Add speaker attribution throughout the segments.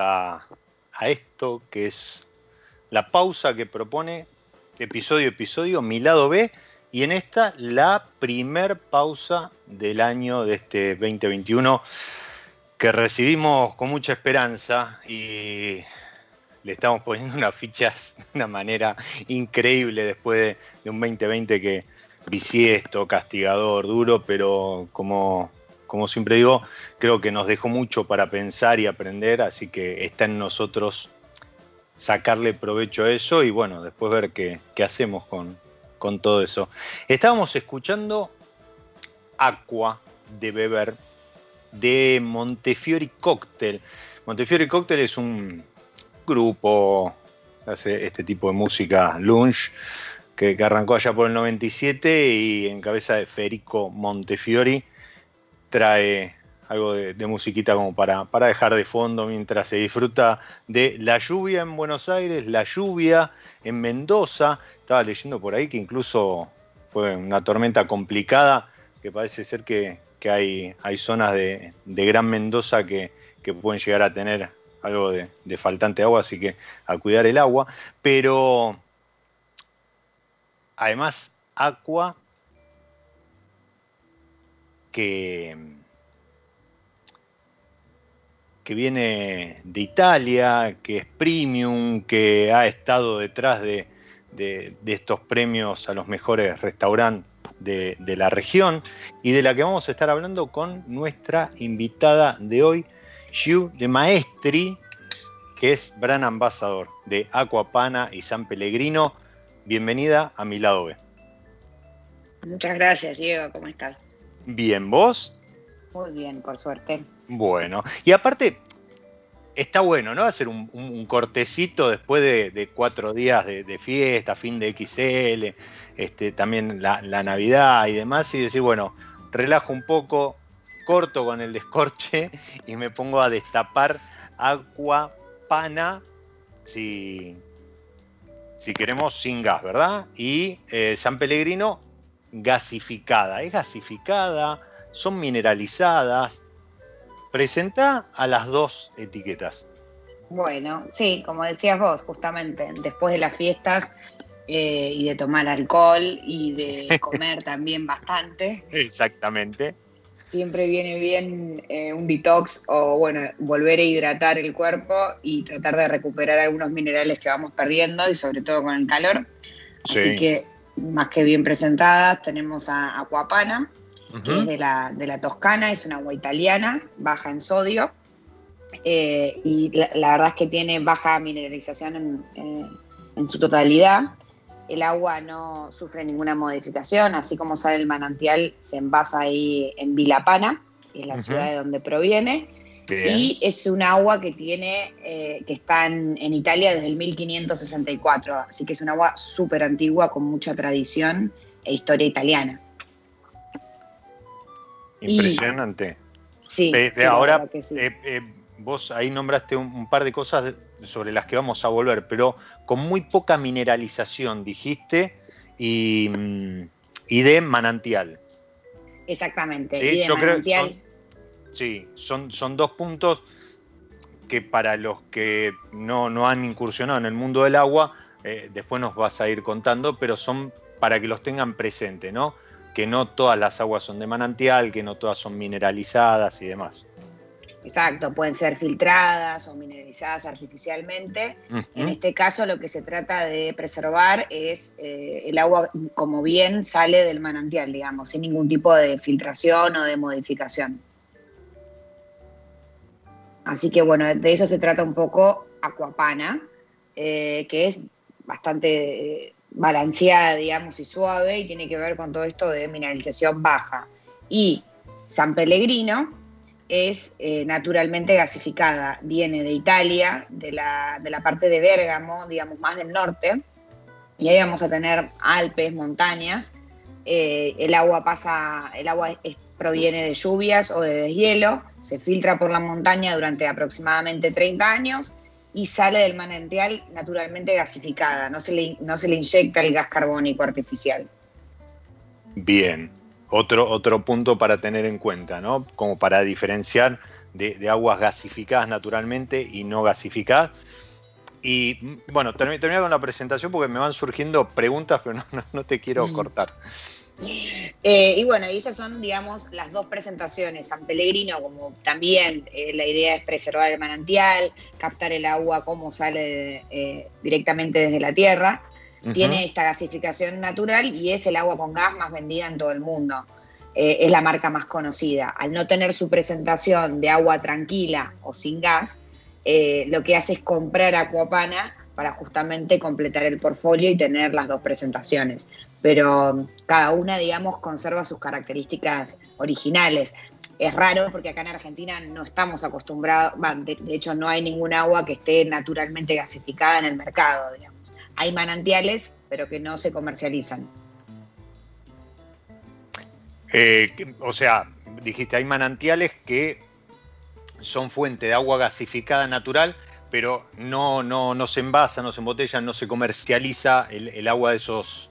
Speaker 1: A, esto que es la pausa que propone episodio episodio, mi lado B, y en esta la primer pausa del año de este 2021 que recibimos con mucha esperanza y le estamos poniendo unas fichas de una manera increíble después de, de un 2020 que, bisiesto, castigador, duro, pero como, como siempre digo, creo que nos dejó mucho para pensar y aprender, así que está en nosotros sacarle provecho a eso y bueno, después ver qué, hacemos con, todo eso. Estábamos escuchando Aqua de beber de Montefiori Cocktail. Montefiori Cocktail es un grupo, hace este tipo de música, lunch, que, arrancó allá por el 97 y en cabeza de Federico Montefiori trae algo de, musiquita como para, para, dejar de fondo mientras se disfruta de la lluvia en Buenos Aires, la lluvia en Mendoza. Estaba leyendo por ahí que incluso fue una tormenta complicada, que parece ser que, hay, hay, zonas de, Gran Mendoza que, pueden llegar a tener algo de, de faltante agua, así que a cuidar el agua. Pero Además, Aqua, que, que viene de Italia, que es premium, que ha estado detrás de, estos premios a los mejores restaurantes de, de, la región y de la que vamos a estar hablando con nuestra invitada de hoy, Giu de Maestri, que es Bran Ambassador de Aquapana y San Pellegrino. Bienvenida a mi lado B.
Speaker 2: Muchas gracias, Diego. ¿Cómo estás?
Speaker 1: Bien, ¿vos?
Speaker 2: Muy bien, por suerte.
Speaker 1: Bueno, y aparte, está bueno, ¿no? Hacer un, cortecito después de, cuatro días de, fiesta, fin de XL, este, también la, Navidad y demás, y decir, bueno, relajo un poco, corto con el descorche y me pongo a destapar agua pana, si, si queremos, sin gas, ¿verdad? Y eh, San Pellegrino gasificada. ¿Es gasificada? ¿Son mineralizadas? Presenta a las dos etiquetas.
Speaker 2: Bueno, sí, como decías vos, justamente, después de las fiestas eh, y de tomar alcohol y de comer también bastante.
Speaker 1: Exactamente.
Speaker 2: Siempre viene bien eh, un detox o, bueno, volver a hidratar el cuerpo y tratar de recuperar algunos minerales que vamos perdiendo y sobre todo con el calor. Así que, más que bien presentadas, tenemos a Aquapana, que es de la, de la Toscana, es una agua italiana, baja en sodio. Eh, y la, verdad es que tiene baja mineralización en, en su totalidad el agua no sufre ninguna modificación, así como sale el manantial, se envasa ahí en Vilapana, que es la ciudad de donde proviene. Y es un agua que tiene, eh, que está en, Italia desde el 1564, así que es un agua súper antigua con mucha tradición e historia italiana.
Speaker 1: Impresionante.
Speaker 2: sí,
Speaker 1: ahora, eh, eh, vos ahí nombraste un, par de cosas sobre las que vamos a volver, pero con muy poca mineralización, dijiste, y, mm, de manantial.
Speaker 2: Exactamente.
Speaker 1: Sí, yo creo son, sí, son, son dos puntos que para los que no, han incursionado en el mundo del agua, eh, después nos vas a ir contando, pero son para que los tengan presente, ¿no? Que no todas las aguas son de manantial, que no todas son mineralizadas y demás.
Speaker 2: Exacto, pueden ser filtradas o mineralizadas artificialmente. En este caso lo que se trata de preservar es eh, el agua como bien sale del manantial, digamos, sin ningún tipo de filtración o de modificación. Así que bueno, de eso se trata un poco Aquapana, eh, que es bastante eh, balanceada, digamos, y suave y tiene que ver con todo esto de mineralización baja. Y San Pellegrino, es eh, naturalmente gasificada. Viene de Italia, de la, parte de Bérgamo, digamos más del norte, y ahí vamos a tener Alpes, montañas. El agua pasa, el agua proviene de lluvias o de deshielo, se filtra por la montaña durante aproximadamente 30 años y sale del manantial naturalmente gasificada, no se le, no se le inyecta el gas carbónico artificial.
Speaker 1: Bien, otro, otro punto para tener en cuenta, ¿no? Como para diferenciar de, aguas gasificadas naturalmente y no gasificadas. Y bueno, termino con la presentación porque me van surgiendo preguntas, pero no, te quiero mm.
Speaker 2: Eh, y bueno, esas son, digamos, las dos presentaciones. San Pellegrino, como también eh, la idea es preservar el manantial, captar el agua como sale eh, directamente desde la tierra tiene esta gasificación natural y es el agua con gas más vendida en todo el mundo. Es la marca más conocida. Al no tener su presentación de agua tranquila o sin gas, lo que hace es comprar Aquapana para justamente completar el portfolio y tener las dos presentaciones. Pero cada una, digamos, conserva sus características originales. Es raro porque acá en Argentina no estamos acostumbrados, de, de hecho no hay ningún agua que esté naturalmente gasificada en el mercado, digamos hay manantiales, pero que no se comercializan.
Speaker 1: Eh, o sea, dijiste, hay manantiales que son fuente de agua gasificada natural, pero no, no, no se envasa, no se embotella, no se comercializa el, agua de esos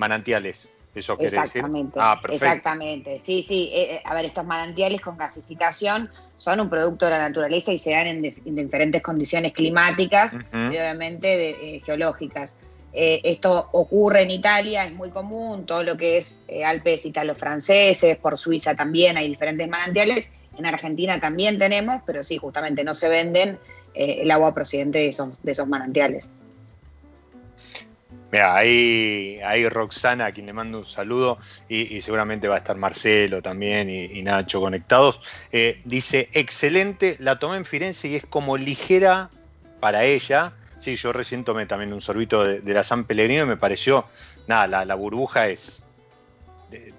Speaker 1: manantiales. ¿Eso quiere
Speaker 2: exactamente, decir? Ah, exactamente. Sí, sí. Eh, eh, a ver, estos manantiales con gasificación son un producto de la naturaleza y se dan en, diferentes condiciones climáticas y obviamente eh, geológicas. esto ocurre en Italia, es muy común, todo lo que es Alpes italo-franceses, por Suiza también hay diferentes manantiales, en Argentina también tenemos, pero sí, justamente no se venden el agua procedente de esos, de esos manantiales.
Speaker 1: Mira, ahí, Roxana, a quien le mando un saludo, y, seguramente va a estar Marcelo también y, Nacho conectados. Eh, dice, excelente, la tomé en Firenze y es como ligera para ella. Sí, yo recién tomé también un sorbito de, la San Pellegrino y me pareció, nada, la, burbuja es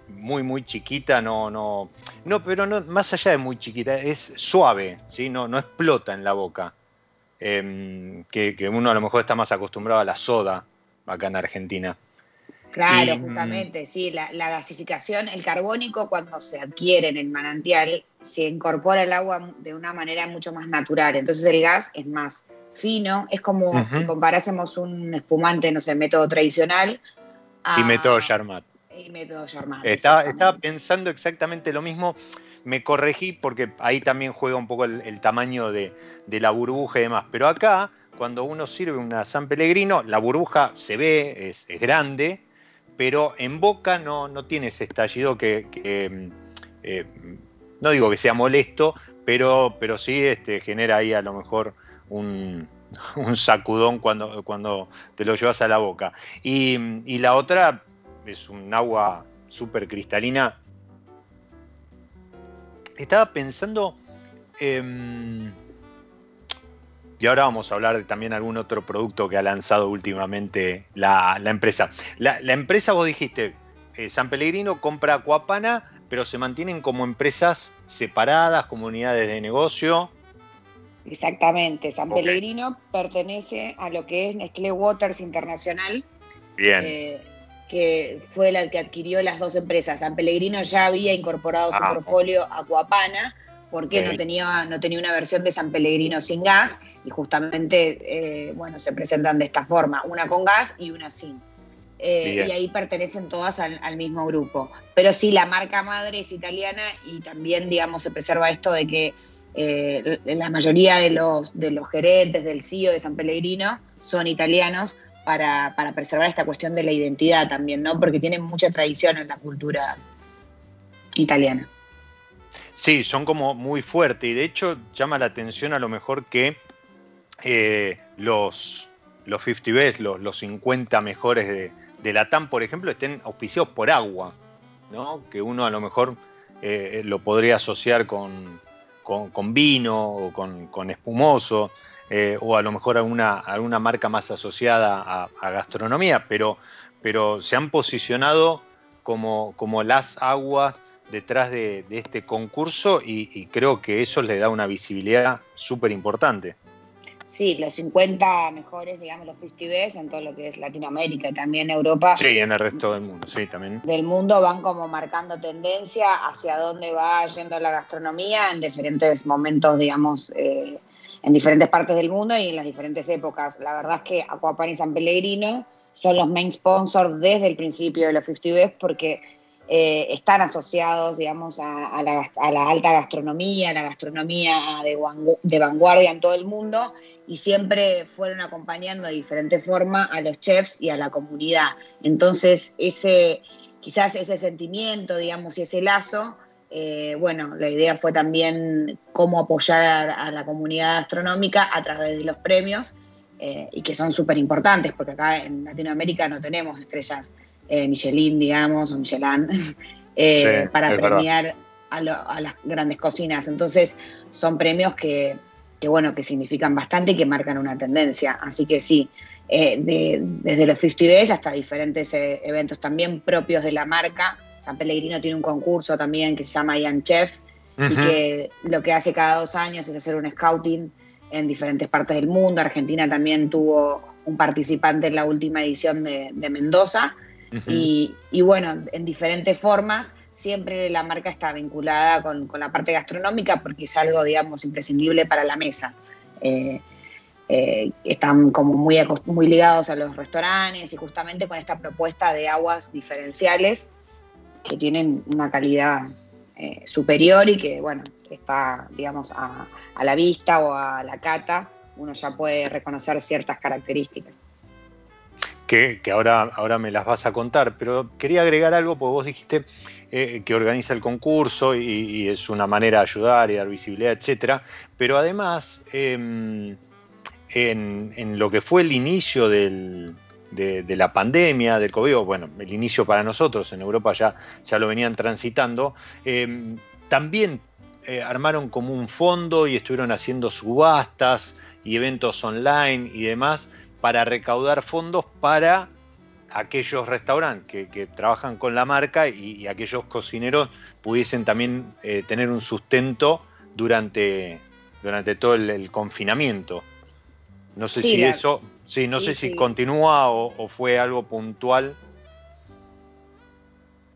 Speaker 1: muy, muy chiquita, no, no, no, pero no, más allá de muy chiquita, es suave, ¿sí? no, no explota en la boca. Em, que uno a lo mejor está más acostumbrado a la soda acá en Argentina.
Speaker 2: Claro, justamente, sí, la, gasificación, el carbónico cuando se adquiere en el manantial se incorpora al agua de una manera mucho más natural, entonces el gas es más fino, es como si comparásemos un espumante, no sé, método tradicional.
Speaker 1: y método Charmat.
Speaker 2: Y método Charmat.
Speaker 1: Estaba, estaba, pensando exactamente lo mismo, me corregí porque ahí también juega un poco el, tamaño de, de la burbuja y demás, pero acá cuando uno sirve una San Pellegrino, la burbuja se ve, es, grande, pero en boca no, no tiene ese estallido que, eh, no digo que sea molesto, pero, pero sí este, genera ahí a lo mejor un, sacudón cuando, cuando te lo llevas a la boca. Y, la otra es un agua súper cristalina. Estaba pensando... Em, y ahora vamos a hablar de también algún otro producto que ha lanzado últimamente la, empresa. La, empresa, vos dijiste, eh, San Pellegrino compra Acuapana, pero se mantienen como empresas separadas, comunidades de negocio.
Speaker 2: Exactamente, San Pellegrino pertenece a lo que es Nestlé Waters Internacional.
Speaker 1: Bien. Eh,
Speaker 2: que fue la que adquirió las dos empresas. San Pellegrino ya había incorporado su ah, portfolio Aquapana, porque no, tenía, no tenía una versión de San Pellegrino sin gas y justamente, eh, bueno, se presentan de esta forma, una con gas y una sin. Eh, y ahí pertenecen todas al, mismo grupo. Pero sí, la marca madre es italiana y también, digamos, se preserva esto de que eh, la mayoría de los, de los gerentes del CEO de San Pellegrino son italianos para, para preservar esta cuestión de la identidad también, ¿no? Porque tienen mucha tradición en la cultura italiana.
Speaker 1: Sí, son como muy fuertes y de hecho llama la atención a lo mejor que eh, los, los 50 Best, los, los 50 mejores de, de, la TAM, por ejemplo, estén auspiciados por agua, ¿no? que uno a lo mejor eh, lo podría asociar con, con, vino o con, espumoso, eh, o a lo mejor alguna, alguna marca más asociada a, gastronomía, pero, pero se han posicionado como, como las aguas detrás de, este concurso y, creo que eso le da una visibilidad súper importante.
Speaker 2: Sí, los 50 mejores, digamos, los festivales en todo lo que es Latinoamérica y también Europa.
Speaker 1: Sí, en el resto del mundo, sí, también.
Speaker 2: Del mundo van como marcando tendencia hacia dónde va yendo la gastronomía en diferentes momentos, digamos, eh, en diferentes partes del mundo y en las diferentes épocas. La verdad es que Aquapan y San Pellegrino son los main sponsors desde el principio de los festivales porque eh, están asociados, digamos, a, la, alta gastronomía, a la gastronomía de, vanguardia en todo el mundo y siempre fueron acompañando de diferente forma a los chefs y a la comunidad. Entonces, ese, quizás ese sentimiento, digamos, y ese lazo, eh, bueno, la idea fue también cómo apoyar a, la comunidad gastronómica a través de los premios eh, y que son súper importantes, porque acá en Latinoamérica no tenemos estrellas eh, Michelin, digamos, o Michelin, eh, para premiar a, las grandes cocinas. Entonces, son premios que, bueno, que significan bastante y que marcan una tendencia. Así que sí, eh, desde los 50 Days hasta diferentes eventos también propios de la marca. San Pellegrino tiene un concurso también que se llama Ian Chef y que lo que hace cada dos años es hacer un scouting en diferentes partes del mundo. Argentina también tuvo un participante en la última edición de Mendoza y, bueno, en diferentes formas, siempre la marca está vinculada con, la parte gastronómica porque es algo, digamos, imprescindible para la mesa. Eh, eh, están como muy, muy ligados a los restaurantes y justamente con esta propuesta de aguas diferenciales que tienen una calidad eh, superior y que, bueno, está, digamos, a, a la vista o a la cata, uno ya puede reconocer ciertas características
Speaker 1: que, ahora, ahora me las vas a contar, pero quería agregar algo, porque vos dijiste eh, que organiza el concurso y, es una manera de ayudar y dar visibilidad, etcétera, pero además, em, en, lo que fue el inicio de, la pandemia, del COVID, bueno, el inicio para nosotros, en Europa ya, ya lo venían transitando, em, también eh, armaron como un fondo y estuvieron haciendo subastas y eventos online y demás para recaudar fondos para aquellos restaurantes que, trabajan con la marca y, aquellos cocineros pudiesen también eh, tener un sustento durante, durante todo el, confinamiento. No sé si eso, sí, no sé si continúa o, fue algo puntual.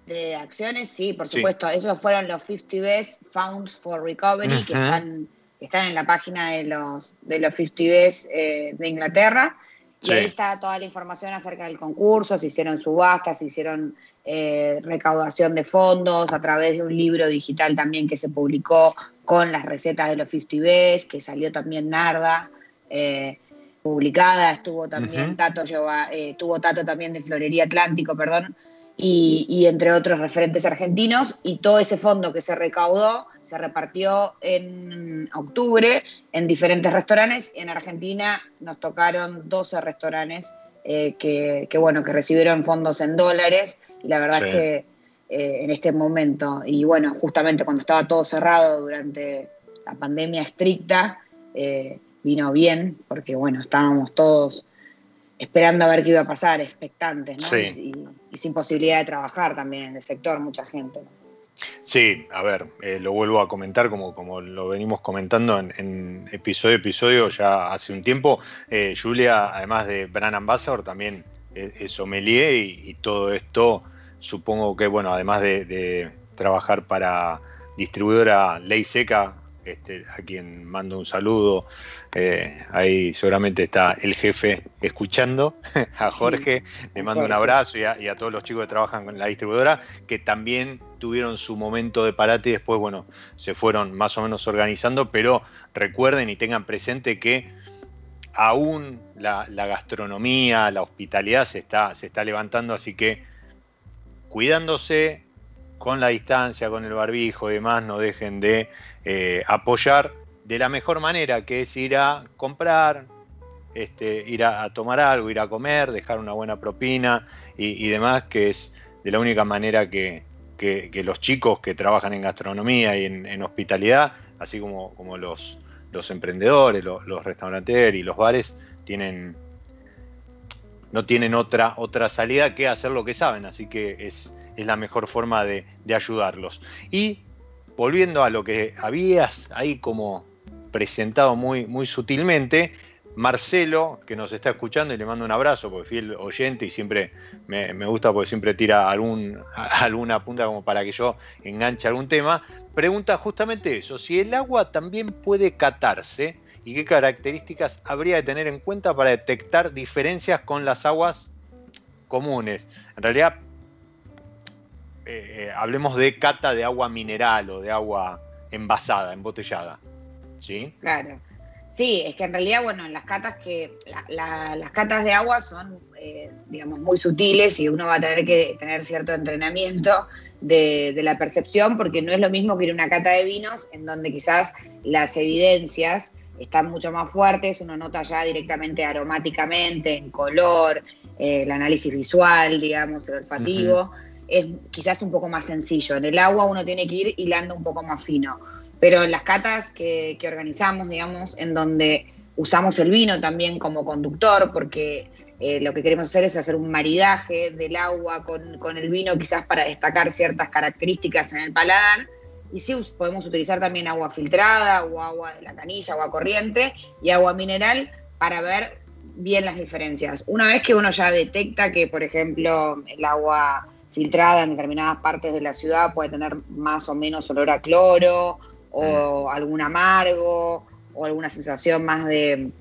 Speaker 2: De acciones, sí, por supuesto. Esos fueron los 50 Best Found for Recovery, que, están, están en la página de los, de los 50 Best eh, de Inglaterra. Y ahí está toda la información acerca del concurso, se hicieron subastas, se hicieron eh, recaudación de fondos a través de un libro digital también que se publicó con las recetas de los 50 Best, que salió también Narda. Eh, publicada, estuvo también Tato, eh, tuvo Tato también de Florería Atlántico, perdón, y, entre otros referentes argentinos, y todo ese fondo que se recaudó se repartió en octubre en diferentes restaurantes. En Argentina nos tocaron 12 restaurantes eh, que, bueno, que recibieron fondos en dólares, y la verdad es que eh, en este momento, y bueno, justamente cuando estaba todo cerrado durante la pandemia estricta, vino bien, porque bueno, estábamos todos esperando a ver qué iba a pasar, expectantes, ¿no? Y, sin posibilidad de trabajar también en el sector, mucha gente.
Speaker 1: Sí, a ver, eh, lo vuelvo a comentar como, como lo venimos comentando en, episodio a episodio ya hace un tiempo. Eh, Julia, además de Brand Ambassador, también es, sommelier y, todo esto, supongo que, bueno, además de, de trabajar para distribuidora Ley Seca, este, a quien mando un saludo. Eh, ahí seguramente está el jefe escuchando, a Jorge, le mando un abrazo y a, todos los chicos que trabajan con la distribuidora, que también tuvieron su momento de parate y después, bueno, se fueron más o menos organizando, pero recuerden y tengan presente que aún la, gastronomía, la hospitalidad se está, se está levantando, así que cuidándose con la distancia, con el barbijo y demás, no dejen de eh, apoyar de la mejor manera, que es ir a comprar, este, ir a, tomar algo, ir a comer, dejar una buena propina y, demás, que es de la única manera que, los chicos que trabajan en gastronomía y en, hospitalidad, así como, los emprendedores, los, los restauranteros y los bares, tienen, no tienen otra, otra salida que hacer lo que saben, así que es, es la mejor forma de, de ayudarlos. Y volviendo a lo que habías ahí como presentado muy, muy sutilmente, Marcelo, que nos está escuchando y le mando un abrazo, porque fiel oyente y siempre me, gusta porque siempre tira algún, alguna punta como para que yo enganche algún tema, pregunta justamente eso, si el agua también puede catarse y qué características habría de tener en cuenta para detectar diferencias con las aguas comunes. En realidad eh, hablemos de cata de agua mineral o de agua envasada, embotellada. ¿Sí?
Speaker 2: Claro. Sí, es que en realidad, bueno, las catas que las catas de agua son, eh, digamos, muy sutiles y uno va a tener que tener cierto entrenamiento de, de, la percepción, porque no es lo mismo que ir a una cata de vinos, en donde quizás las evidencias están mucho más fuertes, uno nota ya directamente aromáticamente, en color, eh, el análisis visual, digamos, el olfativo es quizás un poco más sencillo. En el agua uno tiene que ir hilando un poco más fino. Pero en las catas que, organizamos, digamos, en donde usamos el vino también como conductor, porque eh, lo que queremos hacer es hacer un maridaje del agua con, el vino, quizás para destacar ciertas características en el paladar. Y sí, podemos utilizar también agua filtrada o agua de la canilla, agua corriente y agua mineral para ver bien las diferencias. Una vez que uno ya detecta que, por ejemplo, el agua filtrada en determinadas partes de la ciudad puede tener más o menos olor a cloro o algún amargo o alguna sensación más de,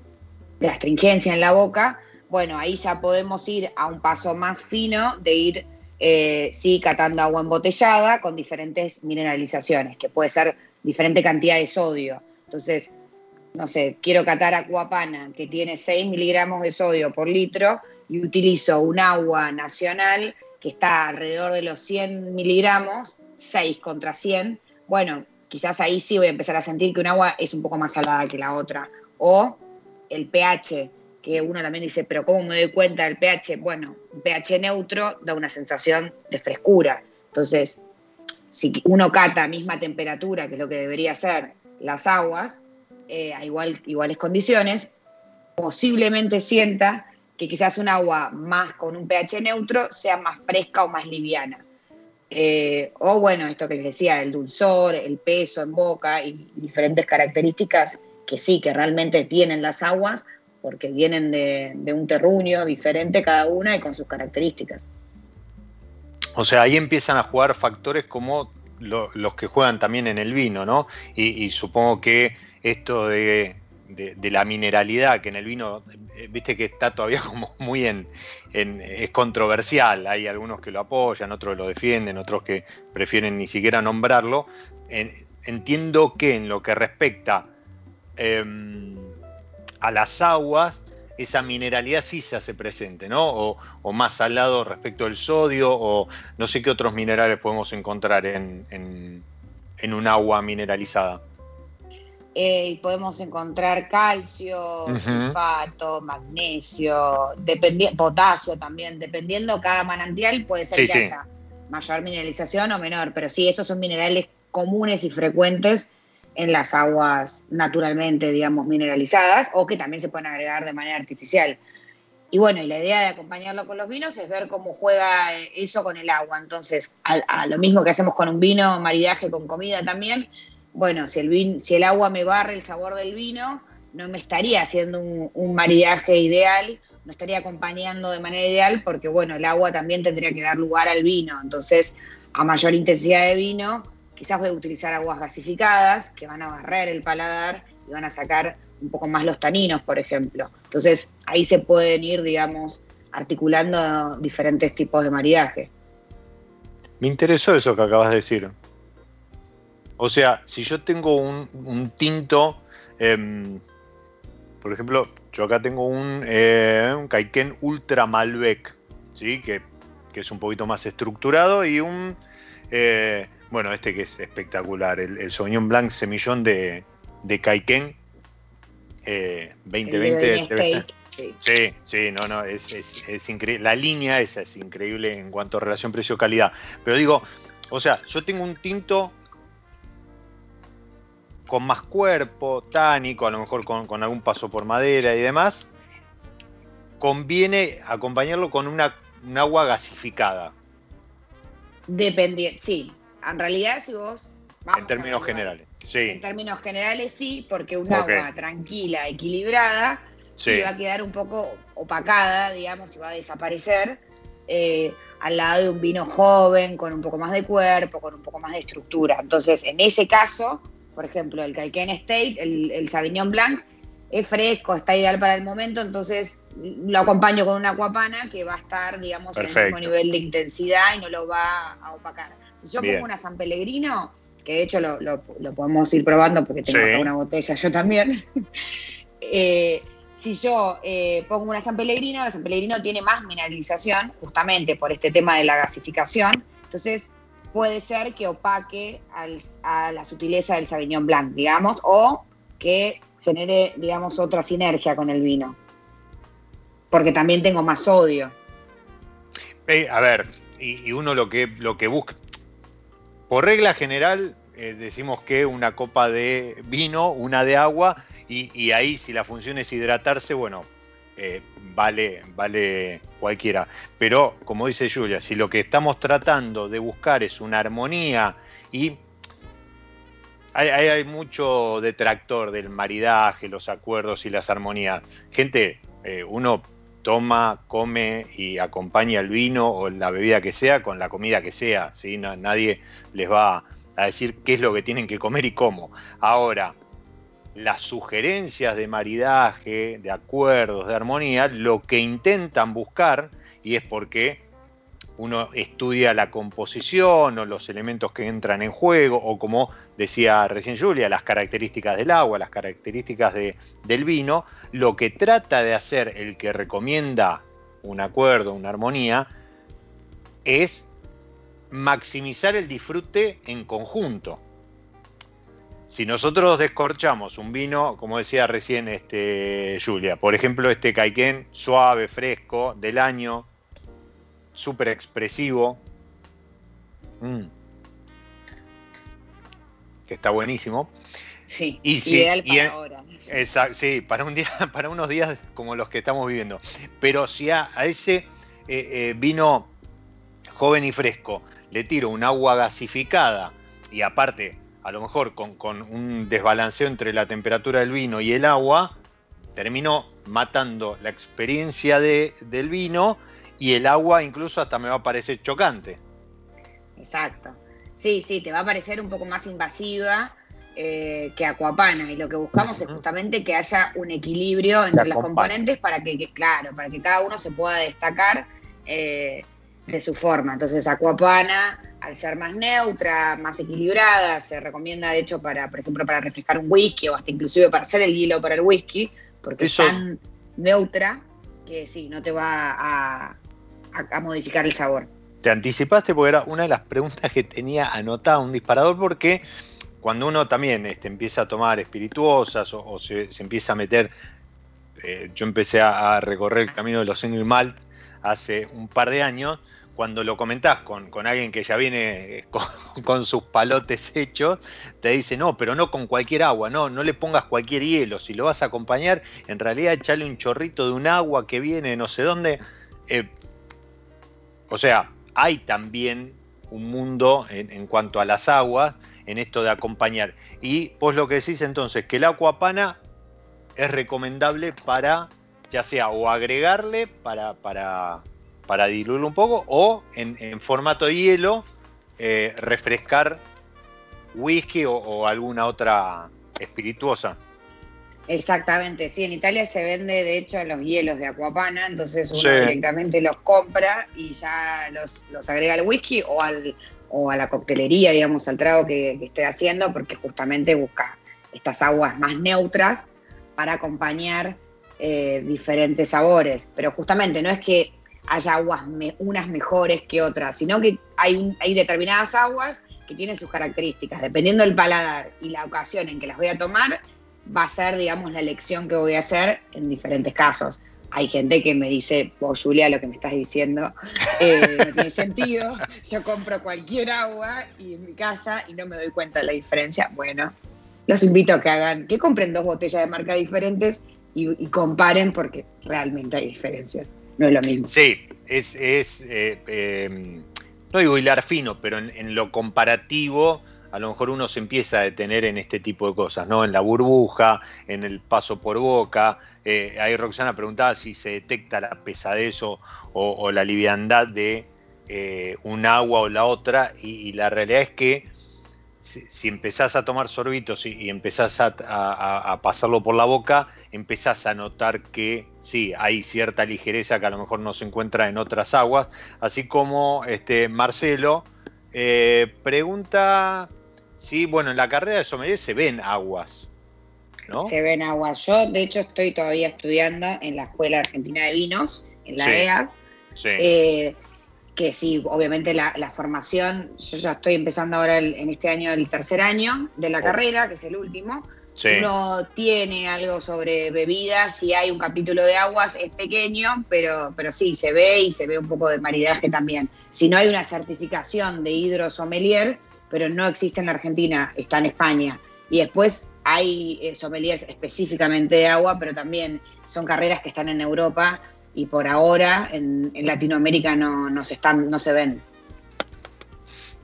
Speaker 2: astringencia en la boca, bueno, ahí ya podemos ir a un paso más fino de ir, eh, sí, catando agua embotellada con diferentes mineralizaciones, que puede ser diferente cantidad de sodio. Entonces, no sé, quiero catar Acuapana, que tiene 6 miligramos de sodio por litro, y utilizo un agua nacional que está alrededor de los 100 miligramos, 6 contra 100, bueno, quizás ahí sí voy a empezar a sentir que un agua es un poco más salada que la otra. O el pH, que uno también dice, pero ¿cómo me doy cuenta del pH? Bueno, un pH neutro da una sensación de frescura. Entonces, si uno cata a misma temperatura, que es lo que debería ser las aguas, eh, a igual, iguales condiciones, posiblemente sienta que quizás un agua más con un pH neutro sea más fresca o más liviana. Eh, o bueno, esto que les decía, el dulzor, el peso en boca y diferentes características que sí, que realmente tienen las aguas, porque vienen de, un terruño diferente cada una y con sus características.
Speaker 1: O sea, ahí empiezan a jugar factores como los que juegan también en el vino, ¿no? Y, supongo que esto de, la mineralidad, que en el vino, eh, viste que está todavía como muy en, es controversial, hay algunos que lo apoyan, otros lo defienden, otros que prefieren ni siquiera nombrarlo. entiendo que en lo que respecta em, a las aguas, esa mineralidad sí se hace presente, ¿no? O, más salado respecto al sodio, o no sé qué otros minerales podemos encontrar en, un agua mineralizada.
Speaker 2: Eh, podemos encontrar calcio, sulfato, magnesio, potasio también, dependiendo cada manantial puede ser que haya mayor mineralización o menor, pero sí, esos son minerales comunes y frecuentes en las aguas naturalmente, digamos, mineralizadas o que también se pueden agregar de manera artificial. Y bueno, y la idea de acompañarlo con los vinos es ver cómo juega eso con el agua. Entonces, a, lo mismo que hacemos con un vino, maridaje con comida también, bueno, si el, si el agua me barre el sabor del vino, no me estaría haciendo un, un maridaje ideal, no estaría acompañando de manera ideal porque, bueno, el agua también tendría que dar lugar al vino. Entonces, a mayor intensidad de vino, quizás voy a utilizar aguas gasificadas que van a barrer el paladar y van a sacar un poco más los taninos, por ejemplo. Entonces ahí se pueden ir, digamos, articulando diferentes tipos de maridaje.
Speaker 1: Me interesó eso que acabas de decir. O sea, si yo tengo un, tinto, em, por ejemplo, yo acá tengo un, eh, un Kaiken Ultra Malbec, ¿sí? que, es un poquito más estructurado, y un eh, bueno, este que es espectacular, el, el Sauvignon Blanc Semillón de, de Kaiken 2020. Eh, sí, sí, no, no, es, increíble. La línea esa es increíble en cuanto a relación precio-calidad. Pero digo, o sea, yo tengo un tinto con más cuerpo, tánico, a lo mejor con, algún paso por madera y demás. Conviene acompañarlo con una, un agua gasificada.
Speaker 2: Dependiente, sí, en realidad, si vos.
Speaker 1: en términos generales, sí.
Speaker 2: En términos generales, sí, porque un agua tranquila, equilibrada, va a quedar un poco opacada, digamos, y va a desaparecer. Eh, al lado de un vino joven, con un poco más de cuerpo, con un poco más de estructura. Entonces, en ese caso, por ejemplo, el Caiken State, el, el Sauvignon Blanc, es fresco, está ideal para el momento, entonces lo acompaño con una cuapana que va a estar, digamos, en el mismo nivel de intensidad y no lo va a opacar. Si yo pongo una San Pellegrino, que de hecho lo, podemos ir probando porque tengo una botella yo también. Eh, si yo eh, pongo una San Pellegrino, la San Pellegrino tiene más mineralización, justamente por este tema de la gasificación. Entonces, puede ser que opaque a la sutileza del Sauvignon Blanc, digamos, o que genere, digamos, otra sinergia con el vino. Porque también tengo más sodio.
Speaker 1: Eh, a ver, y, uno lo que, lo que busca, por regla general, eh, decimos que una copa de vino, una de agua, y, ahí si la función es hidratarse, bueno, eh, vale, vale cualquiera. Pero, como dice Julia, si lo que estamos tratando de buscar es una armonía y hay, mucho detractor del maridaje, los acuerdos y las armonías. Gente, eh, uno toma, come y acompaña el vino o la bebida que sea con la comida que sea. ¿sí? nadie les va a decir qué es lo que tienen que comer y cómo. Ahora, las sugerencias de maridaje, de acuerdos, de armonía, lo que intentan buscar, y es porque uno estudia la composición o los elementos que entran en juego, o como decía recién Julia, las características del agua, las características del vino, lo que trata de hacer el que recomienda un acuerdo, una armonía, es maximizar el disfrute en conjunto. Si nosotros descorchamos un vino, como decía recién este, Julia, por ejemplo este Caiken suave, fresco, del año súper expresivo. Mm. Que está buenísimo.
Speaker 2: Sí, y ideal para ahora.
Speaker 1: sí, para, un día, para unos días como los que estamos viviendo. Pero si a, ese eh, eh, vino joven y fresco le tiro un agua gasificada y aparte, a lo mejor con, un desbalanceo entre la temperatura del vino y el agua, termino matando la experiencia de, del vino y el agua incluso hasta me va a parecer chocante.
Speaker 2: Exacto. Sí, sí, te va a parecer un poco más invasiva eh, que Aquapana. Y lo que buscamos es justamente que haya un equilibrio entre los componentes para que, claro, para que cada uno se pueda destacar eh, de su forma. Entonces, Aquapana, al ser más neutra, más equilibrada, se recomienda de hecho para, por ejemplo, para refrescar un whisky o hasta inclusive para hacer el hielo para el whisky, porque es tan neutra que sí, no te va a, a modificar el sabor.
Speaker 1: Te anticipaste porque era una de las preguntas que tenía anotada un disparador porque cuando uno también este, empieza a tomar espirituosas o, se, empieza a meter, eh, yo empecé a, recorrer el camino de los single malt hace un par de años, cuando lo comentás con, alguien que ya viene eh, con, sus palotes hechos, te dice, no, pero no con cualquier agua, no, no le pongas cualquier hielo, si lo vas a acompañar, en realidad echarle un chorrito de un agua que viene no sé dónde. Eh, o sea, hay también un mundo en, cuanto a las aguas, en esto de acompañar. Y vos lo que decís entonces, que el acuapana es recomendable para, ya sea o agregarle para, para, para diluirlo un poco, o en, formato de hielo, eh, refrescar whisky o alguna otra espirituosa.
Speaker 2: Exactamente, sí, en Italia se vende de hecho los hielos de Aquapana, entonces uno directamente los compra y ya los, agrega al whisky o, al, o a la coctelería, digamos, al trago que, esté haciendo, porque justamente busca estas aguas más neutras para acompañar eh, diferentes sabores. Pero justamente no es que haya aguas unas mejores que otras, sino que hay, hay determinadas aguas que tienen sus características. Dependiendo del paladar y la ocasión en que las voy a tomar, va a ser, digamos, la elección que voy a hacer en diferentes casos. Hay gente que me dice, vos Julia, lo que me estás diciendo eh, no tiene sentido. Yo compro cualquier agua y en mi casa y no me doy cuenta de la diferencia. Bueno, los invito a que hagan, que compren dos botellas de marca diferentes y, comparen porque realmente hay diferencias. No es lo mismo.
Speaker 1: Sí, es, eh, em, no digo hilar fino, pero en lo comparativo a lo mejor uno se empieza a detener en este tipo de cosas, ¿no? En la burbuja, en el paso por boca. Eh, ahí Roxana preguntaba si se detecta la pesadez o, la liviandad de eh, un agua o la otra, y, la realidad es que si, empezás a tomar sorbitos y, empezás a, pasarlo por la boca, empezás a notar que sí, hay cierta ligereza que a lo mejor no se encuentra en otras aguas. Así como este, Marcelo eh, pregunta Sí, bueno, en la carrera de sommelier se ven aguas, ¿no?
Speaker 2: Se ven aguas. Yo, de hecho, estoy todavía estudiando en la Escuela Argentina de Vinos, en la EA. Sí. Eh, que sí, obviamente la, formación, yo ya estoy empezando ahora en este año el tercer año de la oh. carrera, que es el último. Sí. Uno tiene algo sobre bebidas, si hay un capítulo de aguas, es pequeño, pero, pero sí, se ve y se ve un poco de maridaje también. Si no hay una certificación de hidro sommelier, pero no existe en Argentina, está en España. Y después hay eh, sommeliers específicamente de agua, pero también son carreras que están en Europa y por ahora en, Latinoamérica no, se están, no se ven.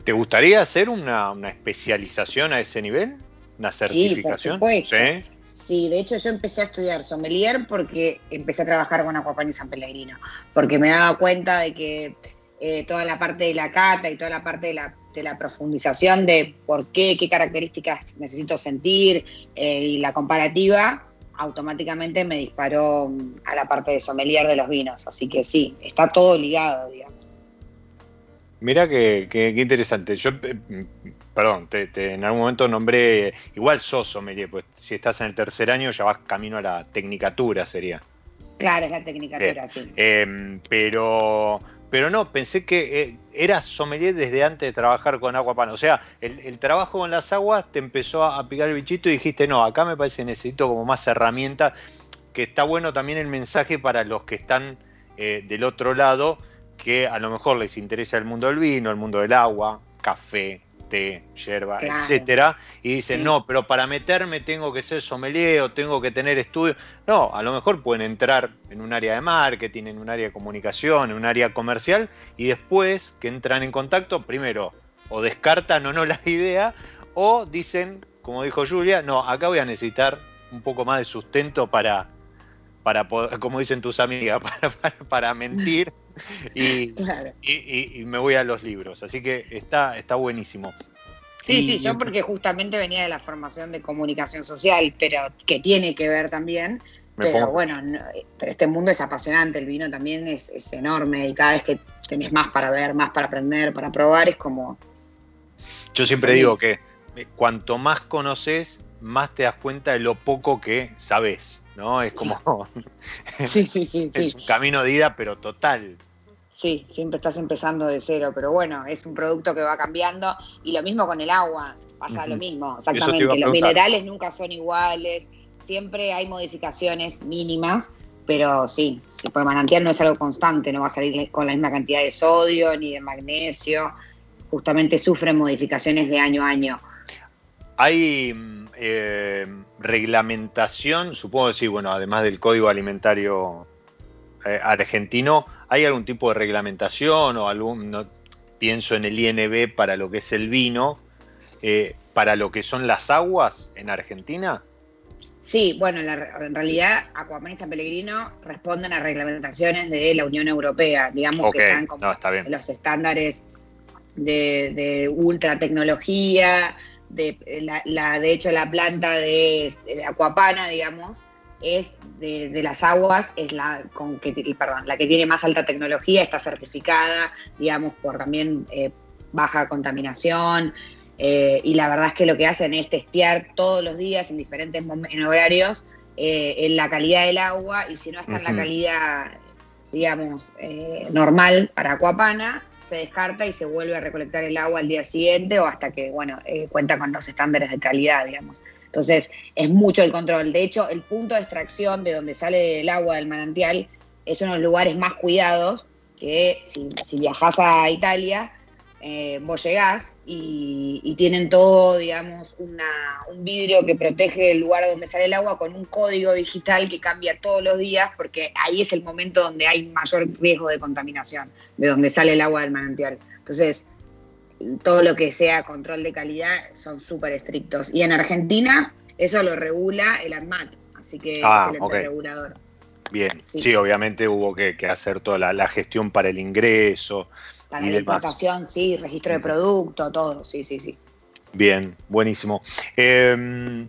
Speaker 1: ¿Te gustaría hacer una, especialización a ese nivel? ¿Una certificación?
Speaker 2: Sí, ¿Sí? sí, de hecho yo empecé a estudiar sommelier porque empecé a trabajar con Aquapani y San Pellegrino, porque me daba cuenta de que eh, toda la parte de la cata y toda la parte de la de la profundización de por qué, qué características necesito sentir eh, y la comparativa, automáticamente me disparó mm, a la parte de sommelier de los vinos. Así que sí, está todo ligado, digamos.
Speaker 1: Mira qué interesante. Yo, eh, perdón, te, en algún momento nombré, igual sos sommelier, pues si estás en el tercer año ya vas camino a la tecnicatura, sería.
Speaker 2: Claro, es la tecnicatura, sí.
Speaker 1: Em, pero pero no, pensé que eh, eras sommelier desde antes de trabajar con agua pan. O sea, el, trabajo con las aguas te empezó a, picar el bichito y dijiste, no, acá me parece que necesito como más herramientas, que está bueno también el mensaje para los que están eh, del otro lado, que a lo mejor les interesa el mundo del vino, el mundo del agua, café, té, yerba, etcétera, y dicen, no, pero para meterme tengo que ser sommelier o tengo que tener estudios. No, a lo mejor pueden entrar en un área de marketing, en un área de comunicación, en un área comercial, y después que entran en contacto, primero, o descartan o no la idea, o dicen, como dijo Julia, no, acá voy a necesitar un poco más de sustento para, para poder, como dicen tus amigas, para, para mentir y, y, me voy a los libros. Así que está, está buenísimo.
Speaker 2: Sí, sí, yo porque justamente venía de la formación de comunicación social, pero que tiene que ver también. Pero bueno, pero este mundo es apasionante, el vino también es, es, enorme y cada vez que tenés más para ver, más para aprender, para probar, es como...
Speaker 1: Yo siempre digo que eh, cuanto más conoces, más te das cuenta de lo poco que sabes, ¿no? Es como...
Speaker 2: sí, sí, sí,
Speaker 1: es un camino de ida, pero total.
Speaker 2: Sí, siempre estás empezando de cero, pero bueno, es un producto que va cambiando y lo mismo con el agua, pasa lo mismo, exactamente. Los minerales nunca son iguales, siempre hay modificaciones mínimas, pero sí, si por manantial no es algo constante, no va a salir con la misma cantidad de sodio ni de magnesio, justamente sufren modificaciones de año a año.
Speaker 1: Hay mm, eh, reglamentación, supongo que sí, bueno, además del código alimentario eh, argentino, ¿hay algún tipo de reglamentación o algún, pienso en el INB para lo que es el vino, eh, para lo que son las aguas en Argentina?
Speaker 2: Sí, bueno, en realidad Aquaman y San Pellegrino responden a reglamentaciones de la Unión Europea, digamos que están como los estándares de, ultra tecnología, de, la, de hecho la planta de, de Aquapana, digamos, es de, las aguas, es la, con que, perdón, la que tiene más alta tecnología, está certificada, digamos, por también eh, baja contaminación. Eh, y la verdad es que lo que hacen es testear todos los días en diferentes en horarios eh, en la calidad del agua y si no está en la calidad, digamos, normal para Acuapana, se descarta y se vuelve a recolectar el agua al día siguiente o hasta que, bueno, cuenta con los estándares de calidad, digamos. Entonces, es mucho el control. De hecho, el punto de extracción de donde sale el agua del manantial es uno de los lugares más cuidados que si, si viajas a Italia, eh, vos llegás y, tienen todo, digamos, un vidrio que protege el lugar donde sale el agua con un código digital que cambia todos los días porque ahí es el momento donde hay mayor riesgo de contaminación, de donde sale el agua del manantial. Entonces, todo lo que sea control de calidad son súper estrictos. Y en Argentina eso lo regula el ANMAT, así que
Speaker 1: ah,
Speaker 2: es el regulador.
Speaker 1: Bien, sí. obviamente hubo que, hacer toda la, gestión para el ingreso.
Speaker 2: Para la importación, sí, registro de producto, todo, sí, sí, sí.
Speaker 1: Bien, buenísimo. Em,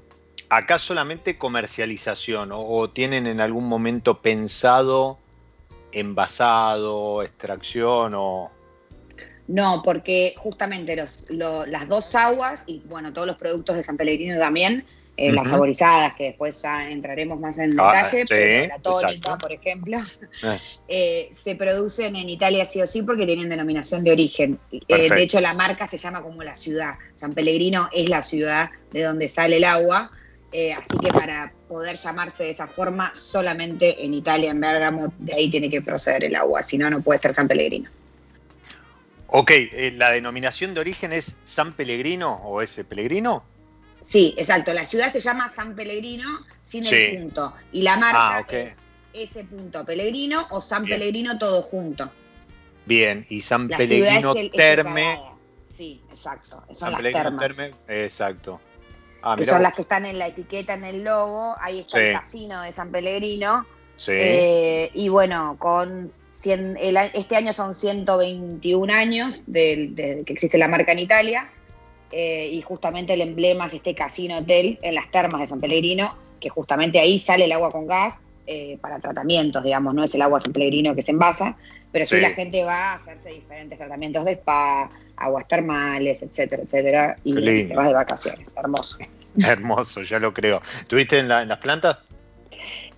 Speaker 1: ¿Acá solamente comercialización o, tienen en algún momento pensado envasado, extracción o,
Speaker 2: no, porque justamente los, las dos aguas y bueno, todos los productos de San Pellegrino también, eh, las saborizadas, que después ya entraremos más en ah, detalle, pero la tónica, por ejemplo, eh, se producen en Italia sí o sí porque tienen denominación de origen. Eh, de hecho, la marca se llama como la ciudad. San Pellegrino es la ciudad de donde sale el agua. así que para poder llamarse de esa forma, solamente en Italia, en Bergamo, de ahí tiene que proceder el agua, si no, no puede ser San Pellegrino.
Speaker 1: Ok, eh, ¿la denominación de origen es San Pellegrino o ese Pellegrino?
Speaker 2: Sí, exacto. La ciudad se llama San Pellegrino sin el punto. Y la marca ah, es ese punto Pellegrino o San Pellegrino todo junto.
Speaker 1: Bien, y San Pellegrino Terme.
Speaker 2: sí, exacto. San Pellegrino Terme,
Speaker 1: exacto.
Speaker 2: Ah, que son las que están en la etiqueta, en el logo. Ahí está el casino de San Pellegrino. Sí. Eh, y bueno, con este año son 121 años de, que existe la marca en Italia eh, y justamente el emblema es este casino hotel en las termas de San Pellegrino, que justamente ahí sale el agua con gas eh, para tratamientos, digamos, no es el agua San Pellegrino que se envasa, pero sí. la gente va a hacerse diferentes tratamientos de spa, aguas termales, etcétera, etcétera, y te vas de vacaciones, hermoso.
Speaker 1: Hermoso, ya lo creo. ¿Tuviste en, las plantas?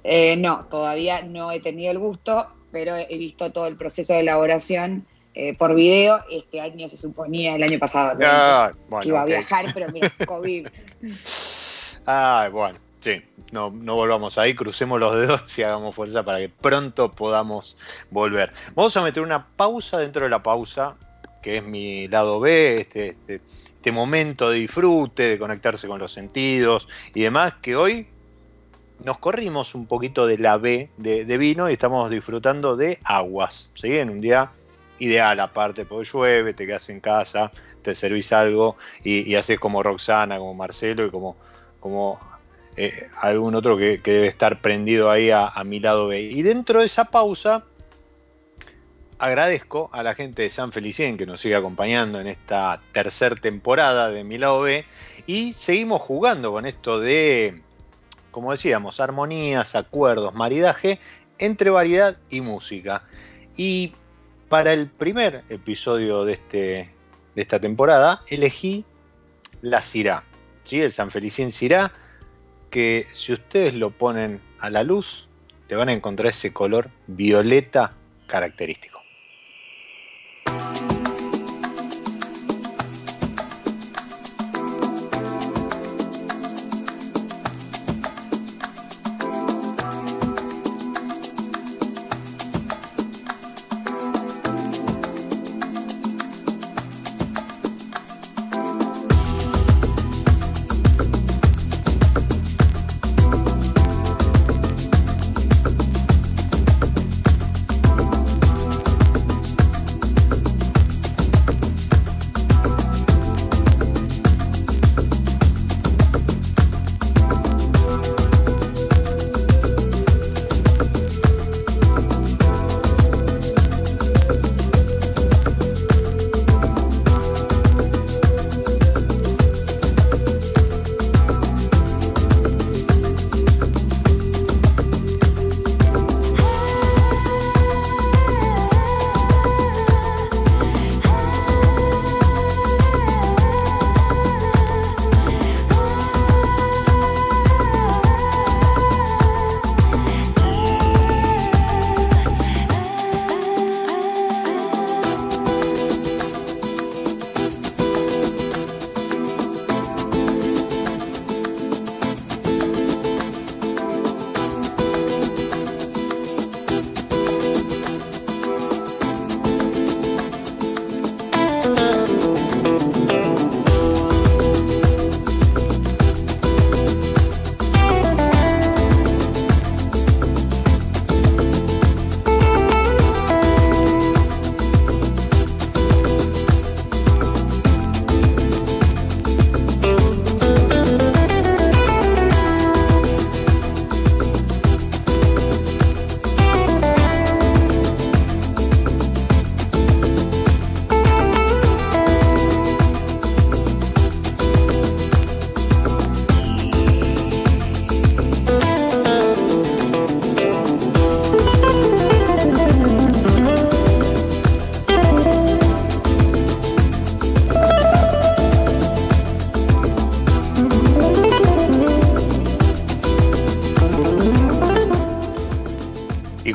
Speaker 2: Eh, no, todavía no he tenido el gusto, pero he visto todo el proceso de elaboración eh, por video. Este año se suponía, el año pasado, ah, que iba a viajar, pero mira, COVID.
Speaker 1: Ah, bueno, sí, no, no volvamos ahí, crucemos los dedos y hagamos fuerza para que pronto podamos volver. Vamos a meter una pausa dentro de la pausa, que es mi lado B, este, este, este momento de disfrute, de conectarse con los sentidos y demás, que hoy nos corrimos un poquito de la B de, vino y estamos disfrutando de aguas. ¿sí? En un día ideal, aparte, porque llueve, te quedas en casa, te servís algo y, haces como Roxana, como Marcelo y como, eh, algún otro que, debe estar prendido ahí a, mi lado B. Y dentro de esa pausa agradezco a la gente de San Felicien que nos sigue acompañando en esta tercera temporada de Mi Lado B y seguimos jugando con esto de, como decíamos, armonías, acuerdos, maridaje entre variedad y música. Y para el primer episodio de, este, de esta temporada elegí la Cirá, ¿sí? el San Felicien Cirá, que si ustedes lo ponen a la luz, te van a encontrar ese color violeta característico.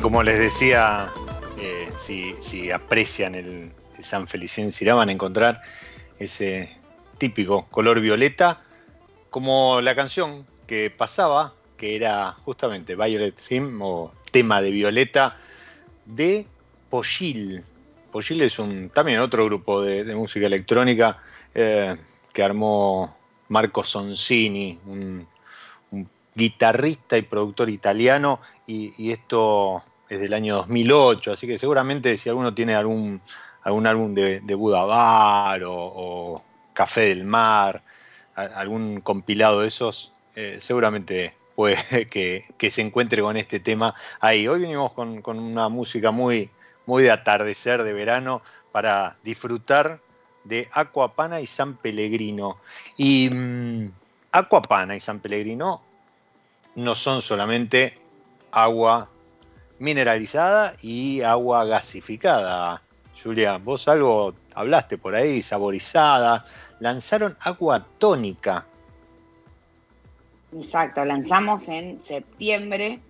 Speaker 1: Como les decía, eh, si, aprecian el, San Felicien Cirá van a encontrar ese típico color violeta, como la canción que pasaba, que era justamente Violet Theme o tema de violeta de Pochil. Pochil es un, también otro grupo de, música electrónica eh, que armó Marco Sonsini, un, guitarrista y productor italiano, y esto es del año 2008, así que seguramente si alguno tiene algún, algún álbum de, de Budabar o, Café del Mar, algún compilado de esos, eh, seguramente puede que, se encuentre con este tema ahí. Hoy venimos con, una música muy, muy de atardecer, de verano, para disfrutar de Aquapana y San Pellegrino. Y mmm, Aquapana y San Pellegrino no son solamente agua mineralizada y agua gasificada. Julia, vos algo hablaste por ahí, saborizada. Lanzaron agua tónica.
Speaker 2: Exacto, lanzamos en septiembre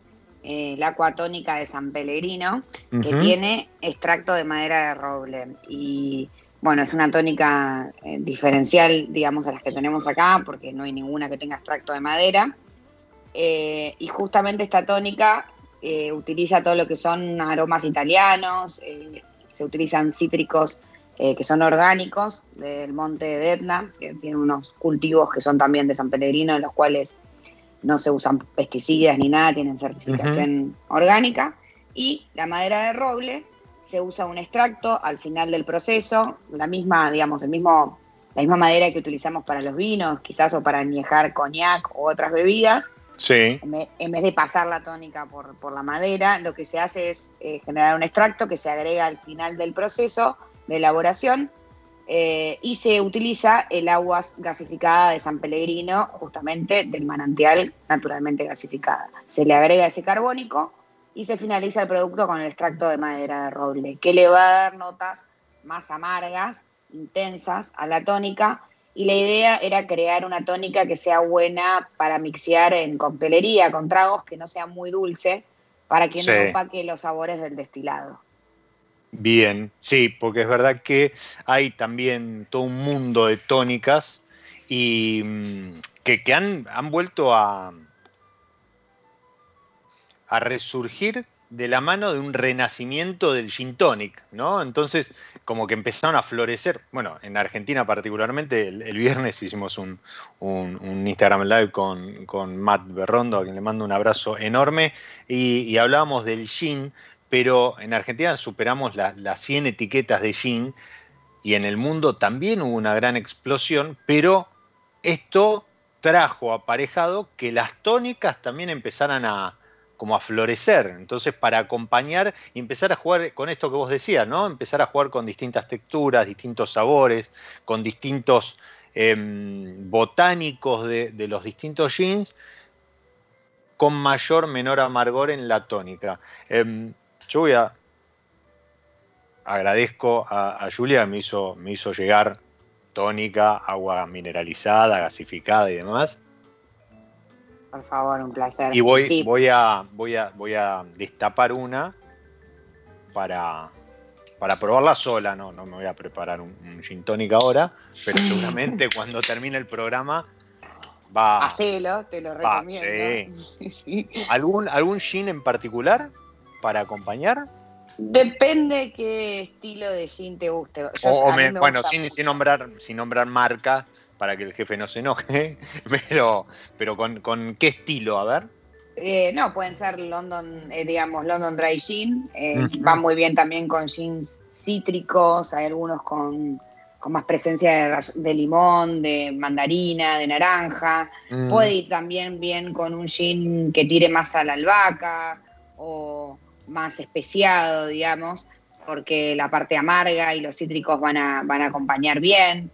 Speaker 2: eh, la agua tónica de San Pellegrino, que tiene extracto de madera de roble. Y bueno, es una tónica eh, diferencial, digamos, a las que tenemos acá, porque no hay ninguna que tenga extracto de madera. Eh, y justamente esta tónica eh, utiliza todo lo que son aromas italianos, eh, se utilizan cítricos eh, que son orgánicos del monte de Etna, que tiene unos cultivos que son también de San Pellegrino, en los cuales no se usan pesticidas ni nada, tienen certificación orgánica. Y la madera de roble se usa un extracto al final del proceso, la misma, digamos, el mismo, la misma madera que utilizamos para los vinos, quizás o para añejar coñac u otras bebidas,
Speaker 1: Sí.
Speaker 2: En vez de pasar la tónica por, la madera, lo que se hace es eh, generar un extracto que se agrega al final del proceso de elaboración eh, y se utiliza el agua gasificada de San Pellegrino, justamente del manantial naturalmente gasificada. Se le agrega ese carbónico y se finaliza el producto con el extracto de madera de roble, que le va a dar notas más amargas, intensas a la tónica. Y la idea era crear una tónica que sea buena para mixear en coctelería, con tragos, que no sea muy dulce, para que no opaque los sabores del destilado.
Speaker 1: Bien, sí, porque es verdad que hay también todo un mundo de tónicas y mm, que, han, han, vuelto a, a resurgir de la mano de un renacimiento del gin tonic, ¿no? Entonces, como que empezaron a florecer. Bueno, en Argentina particularmente, el, viernes hicimos un, Instagram Live con, Matt Berrondo, a quien le mando un abrazo enorme, y, hablábamos del gin, pero en Argentina superamos las 100 etiquetas de gin, y en el mundo también hubo una gran explosión, pero esto trajo aparejado que las tónicas también empezaran a, como a florecer. Entonces, para acompañar y empezar a jugar con esto que vos decías, ¿no? Empezar a jugar con distintas texturas, distintos sabores, con distintos em, botánicos de, los distintos jeans, con mayor, menor amargor en la tónica. Em, yo voy a. Agradezco a, Julia, me hizo, me hizo llegar tónica, agua mineralizada, gasificada y demás.
Speaker 2: Por favor, un placer.
Speaker 1: Y voy, voy, a, voy, a, voy a destapar una para, para probarla sola. No, no me voy a preparar un, gin tonic ahora, pero seguramente cuando termine el programa va.
Speaker 2: Hacelo, te lo recomiendo.
Speaker 1: ¿Algún, ¿Algún gin en particular para acompañar?
Speaker 2: Depende qué estilo de gin te guste.
Speaker 1: bueno, sin, sin, nombrar, sin nombrar marcas, para que el jefe no se enoje, pero, pero con, qué estilo, a ver.
Speaker 2: Eh, no, pueden ser London, eh, digamos, London Dry Gin, eh, van muy bien también con gins cítricos, hay algunos con, más presencia de, limón, de mandarina, de naranja, mm. puede ir también bien con un gin que tire más a la albahaca o más especiado, digamos, porque la parte amarga y los cítricos van a, van a acompañar bien.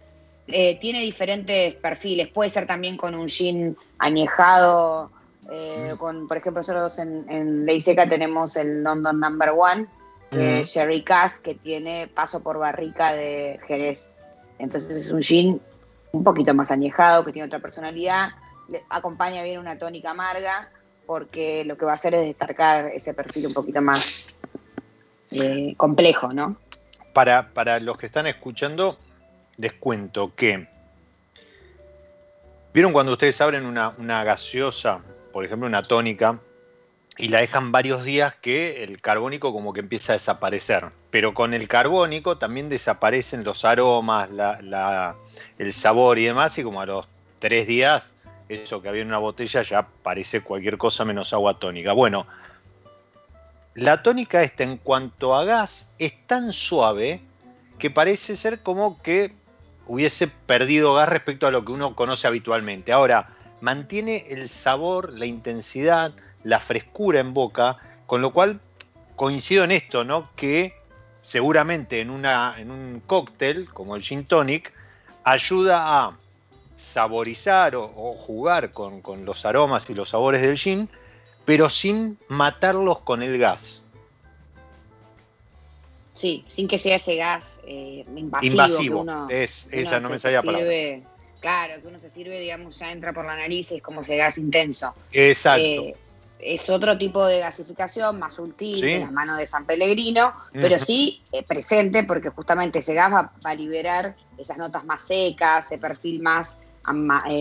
Speaker 2: Eh, tiene diferentes perfiles. Puede ser también con un gin añejado. Eh, con, por ejemplo, nosotros en, en Ley Seca tenemos el London Number One, es Sherry Cask, que tiene paso por barrica de Jerez. Entonces es un gin un poquito más añejado, que tiene otra personalidad. acompaña bien una tónica amarga, porque lo que va a hacer es destacar ese perfil un poquito más eh, complejo, ¿no?
Speaker 1: Para, para los que están escuchando, les cuento que. ¿Vieron cuando ustedes abren una, gaseosa, por ejemplo una tónica, y la dejan varios días que el carbónico como que empieza a desaparecer? Pero con el carbónico también desaparecen los aromas, el sabor y demás, y como a los tres días, eso que había en una botella ya parece cualquier cosa menos agua tónica. Bueno, la tónica esta en cuanto a gas es tan suave que parece ser como que hubiese perdido gas respecto a lo que uno conoce habitualmente. Ahora, mantiene el sabor, la intensidad, la frescura en boca, con lo cual coincido en esto, ¿no? Que seguramente en, un cóctel como el gin tonic ayuda a saborizar o, jugar con, los aromas y los sabores del gin, pero sin matarlos con el gas.
Speaker 2: Sí, sin que sea ese gas eh, invasivo.
Speaker 1: es, esa no me salía palabra.
Speaker 2: Claro, que uno se sirve, digamos, ya entra por la nariz, es como ese gas intenso.
Speaker 1: Exacto. Eh,
Speaker 2: es otro tipo de gasificación, más sutil, en las manos de San Pellegrino, pero sí eh, presente porque justamente ese gas va, a liberar esas notas más secas, ese perfil más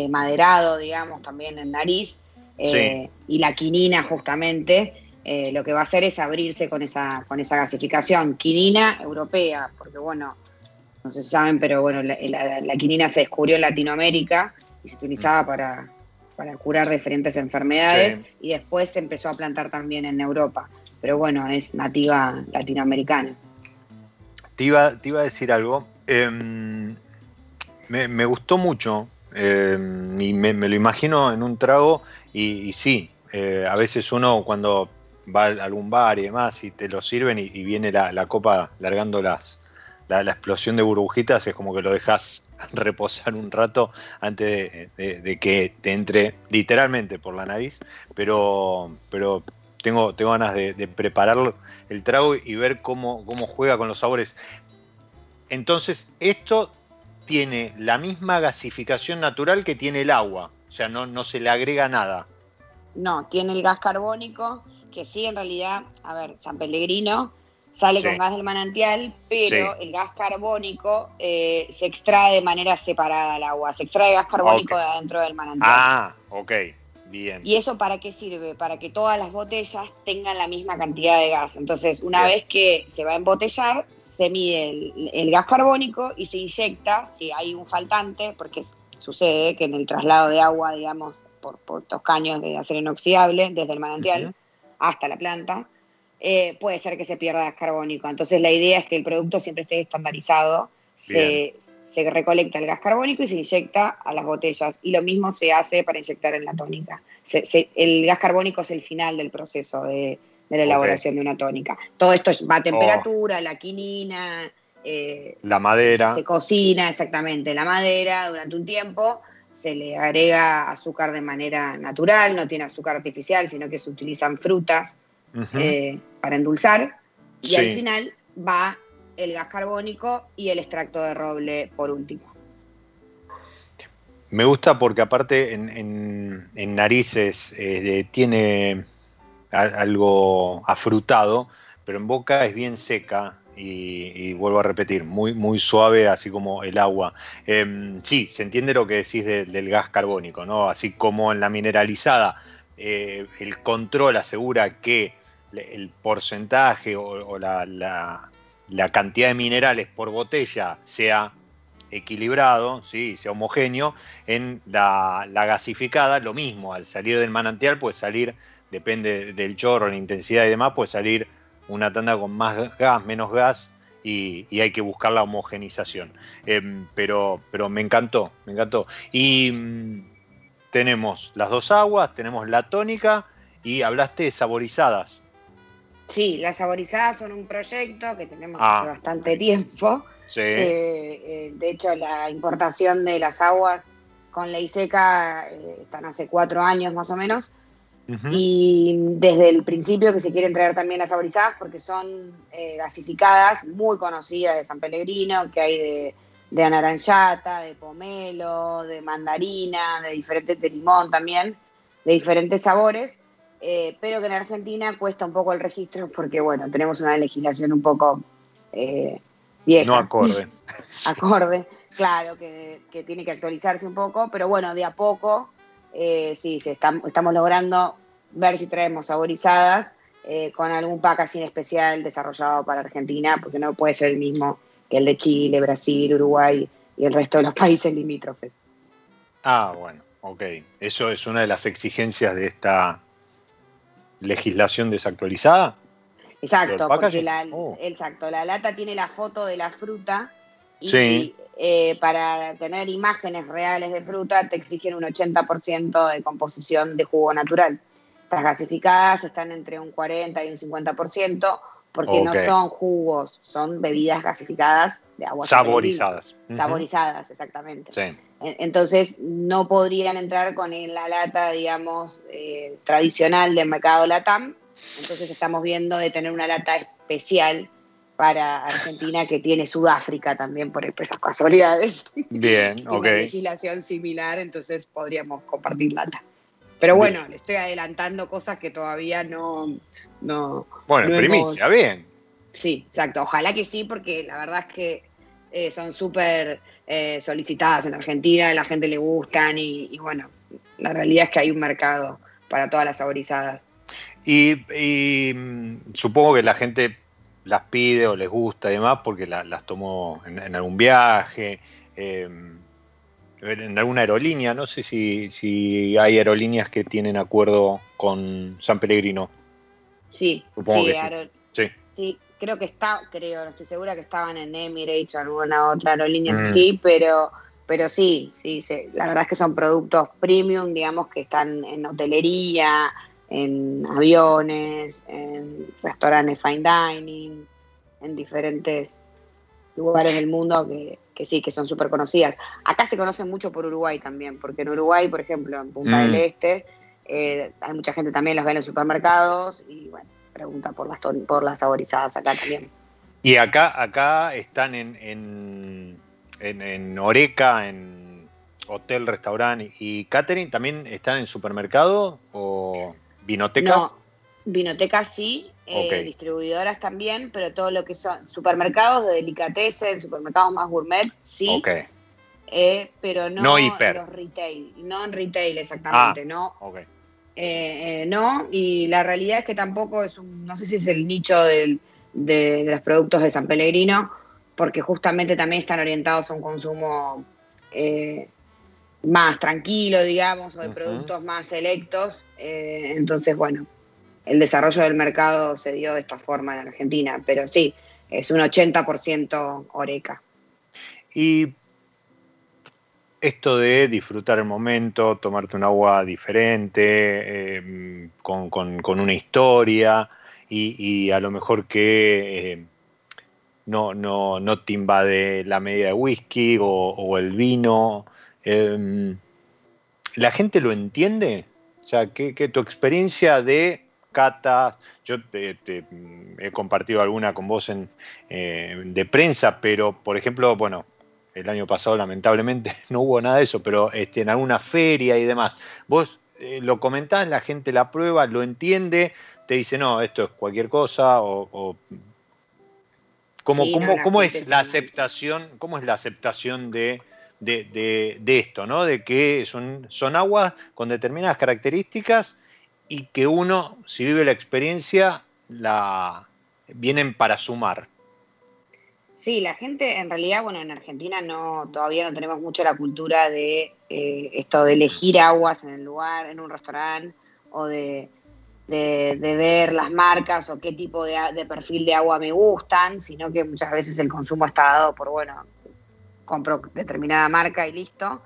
Speaker 2: maderado, digamos, también en nariz, y la quinina justamente, eh, lo que va a hacer es abrirse con esa, con esa gasificación. Quinina europea, porque bueno, no sé si saben, pero bueno, la, quinina se descubrió en Latinoamérica y se utilizaba mm. para, curar diferentes enfermedades y después se empezó a plantar también en Europa. Pero bueno, es nativa latinoamericana.
Speaker 1: Te iba, te iba a decir algo. Em, me, gustó mucho em, y me, me, lo imagino en un trago Y, sí, eh, a veces uno cuando va a algún bar y demás y te lo sirven y, viene la, copa largando las, la, explosión de burbujitas, es como que lo dejas reposar un rato antes de, que te entre literalmente por la nariz, pero, pero tengo, tengo ganas de, preparar el trago y ver cómo, cómo juega con los sabores. Entonces, esto tiene la misma gasificación natural que tiene el agua, o sea, no, no se le agrega nada.
Speaker 2: No, tiene el gas carbónico, que sí, en realidad, a ver, San Pellegrino sale con gas del manantial, pero el gas carbónico eh, se extrae de manera separada al agua, se extrae gas carbónico de adentro del manantial.
Speaker 1: Ah, ok, bien.
Speaker 2: ¿Y eso para qué sirve? Para que todas las botellas tengan la misma cantidad de gas. Entonces, una vez que se va a embotellar, se mide el, gas carbónico y se inyecta si hay un faltante, porque sucede que en el traslado de agua, digamos, por, por estos caños de acero inoxidable, desde el manantial hasta la planta, eh, puede ser que se pierda gas carbónico. Entonces la idea es que el producto siempre esté estandarizado, se, recolecta el gas carbónico y se inyecta a las botellas. Y lo mismo se hace para inyectar en la tónica. el gas carbónico es el final del proceso de, la elaboración de una tónica. Todo esto va a temperatura, la quinina.
Speaker 1: Eh, la madera.
Speaker 2: Se cocina exactamente la madera durante un tiempo se le agrega azúcar de manera natural, no tiene azúcar artificial, sino que se utilizan frutas eh, para endulzar. Y al final va el gas carbónico y el extracto de roble por último.
Speaker 1: Me gusta porque aparte en, narices eh, tiene algo afrutado, pero en boca es bien seca y, vuelvo a repetir, muy, muy suave, así como el agua. Em, sí, se entiende lo que decís del gas carbónico, ¿no? Así como en la mineralizada, eh, el control asegura que el porcentaje o, la, cantidad de minerales por botella sea equilibrado, ¿sí? sea homogéneo, en la, gasificada lo mismo, al salir del manantial puede salir, depende del chorro, la intensidad y demás, puede salir una tanda con más gas, menos gas, y, hay que buscar la homogenización. Em, pero, pero me encantó, me encantó. Y mm, tenemos las dos aguas, tenemos la tónica y hablaste de saborizadas.
Speaker 2: Sí, las saborizadas son un proyecto que tenemos ah. hace bastante tiempo. Sí. Eh, eh, de hecho, la importación de las aguas con ley seca eh, están hace cuatro años más o menos. Y desde el principio que se quieren traer también las saborizadas porque son gasificadas, muy conocidas de San Pellegrino, que hay de, de anaranjata, de pomelo, de mandarina, de diferentes, de limón también, de diferentes sabores. Eh, pero que en Argentina cuesta un poco el registro porque, bueno, tenemos una legislación un poco eh, vieja.
Speaker 1: No acorde.
Speaker 2: acorde, claro, que, tiene que actualizarse un poco, pero bueno, de a poco, eh, sí, se estamos logrando ver si traemos saborizadas con algún packaging especial desarrollado para Argentina, porque no puede ser el mismo que el de Chile, Brasil, Uruguay y el resto de los países limítrofes.
Speaker 1: Ah, bueno, ok. Eso es una de las exigencias de esta legislación desactualizada.
Speaker 2: Exacto, porque la, oh. exacto, la lata tiene la foto de la fruta y eh, para tener imágenes reales de fruta te exigen un 80% de composición de jugo natural. Las gasificadas están entre un 40 y un 50% porque no son jugos, son bebidas gasificadas de agua.
Speaker 1: Saborizadas.
Speaker 2: Saborizadas, exactamente. Sí. Entonces no podrían entrar con la lata, digamos, eh, tradicional del mercado LATAM. Entonces estamos viendo de tener una lata especial para Argentina que tiene Sudáfrica también por esas casualidades.
Speaker 1: Bien, ok. Una
Speaker 2: legislación similar, entonces podríamos compartir lata. Pero bueno, le estoy adelantando cosas que todavía no. no
Speaker 1: bueno, primicia, bien.
Speaker 2: Sí, exacto. Ojalá que sí, porque la verdad es que eh, son súper eh, solicitadas en Argentina, a la gente le gustan y, bueno, la realidad es que hay un mercado para todas las saborizadas.
Speaker 1: Y, mm, supongo que la gente las pide o les gusta y demás porque las tomó en, algún viaje, em, en alguna aerolínea. No sé si, hay aerolíneas que tienen acuerdo con San Pellegrino.
Speaker 2: Sí, sí, sí. sí creo que está, creo, no estoy segura que estaban en Emirates o alguna otra aerolínea, mm. sí, pero pero sí, sí, la verdad es que son productos premium, digamos, que están en hotelería, en aviones, en restaurantes fine dining, en diferentes lugares del mundo que, sí, que son súper conocidas. Acá se conocen mucho por Uruguay también, porque en Uruguay, por ejemplo, en Punta del mm. Este, eh, hay mucha gente también las ve en los supermercados y bueno, pregunta por las, por las saborizadas acá también.
Speaker 1: Y acá, acá están en, en, en, Oreca, en hotel, restaurante y catering, ¿también están en supermercado o vinoteca?
Speaker 2: No, vinoteca sí, eh, distribuidoras también, pero todo lo que son supermercados de delicatessen, supermercados más gourmet, sí. Eh, pero no,
Speaker 1: no
Speaker 2: los retail, no en retail exactamente, ah, no. Eh, no, y la realidad es que tampoco es un, no sé si es el nicho del, de, los productos de San Pellegrino, porque justamente también están orientados a un consumo más tranquilo, digamos, o de productos más selectos. entonces, bueno, el desarrollo del mercado se dio de esta forma en Argentina, pero sí, es un 80% oreca.
Speaker 1: Y esto de disfrutar el momento, tomarte un agua diferente, em, con, una historia y, a lo mejor que em, no, no, no, te invade la medida de whisky o, el vino. Em, ¿La gente lo entiende? O sea, que tu experiencia de catas. Yo he compartido alguna con vos en, eh, de prensa, pero por ejemplo, bueno, el año pasado lamentablemente no hubo nada de eso, pero este, en alguna feria y demás. Vos eh, lo comentás, la gente la prueba, lo entiende, te dice, no, esto es cualquier cosa, o, ¿Cómo, es la aceptación? ¿Cómo es la aceptación de, de, esto, ¿no? De que son, son aguas con determinadas características y que uno, si vive la experiencia, la vienen para sumar.
Speaker 2: Sí, la gente, en realidad, bueno, en Argentina no, todavía no tenemos mucho la cultura de eh, esto de elegir aguas en el lugar, en un restaurante, o de, ver las marcas o qué tipo de, de, perfil de agua me gustan, sino que muchas veces el consumo está dado por, bueno, compro determinada marca y listo.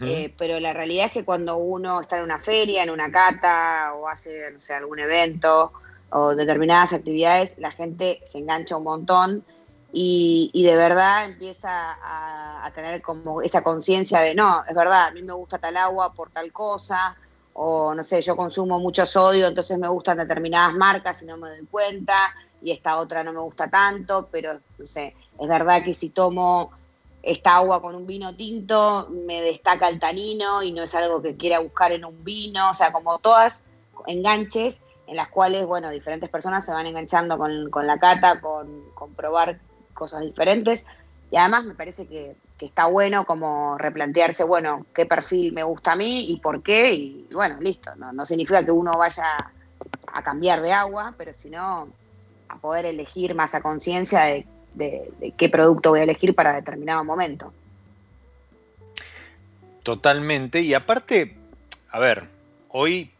Speaker 2: Eh, pero la realidad es que cuando uno está en una feria, en una cata o hace no sé, algún evento o determinadas actividades, la gente se engancha un montón y, de verdad empieza a, tener como esa conciencia de, no, es verdad, a mí me gusta tal agua por tal cosa, o no sé, yo consumo mucho sodio, entonces me gustan determinadas marcas y no me doy cuenta, y esta otra no me gusta tanto, pero no sé, es verdad que si tomo esta agua con un vino tinto me destaca el tanino y no es algo que quiera buscar en un vino, o sea, como todas enganches en las cuales, bueno, diferentes personas se van enganchando con, la cata, con, probar cosas diferentes. Y además me parece que, está bueno como replantearse, bueno, qué perfil me gusta a mí y por qué. Y bueno, listo. No, no significa que uno vaya a cambiar de agua, pero sino a poder elegir más a conciencia de de, qué producto voy a elegir para determinado momento.
Speaker 1: Totalmente. Y aparte, a ver, hoy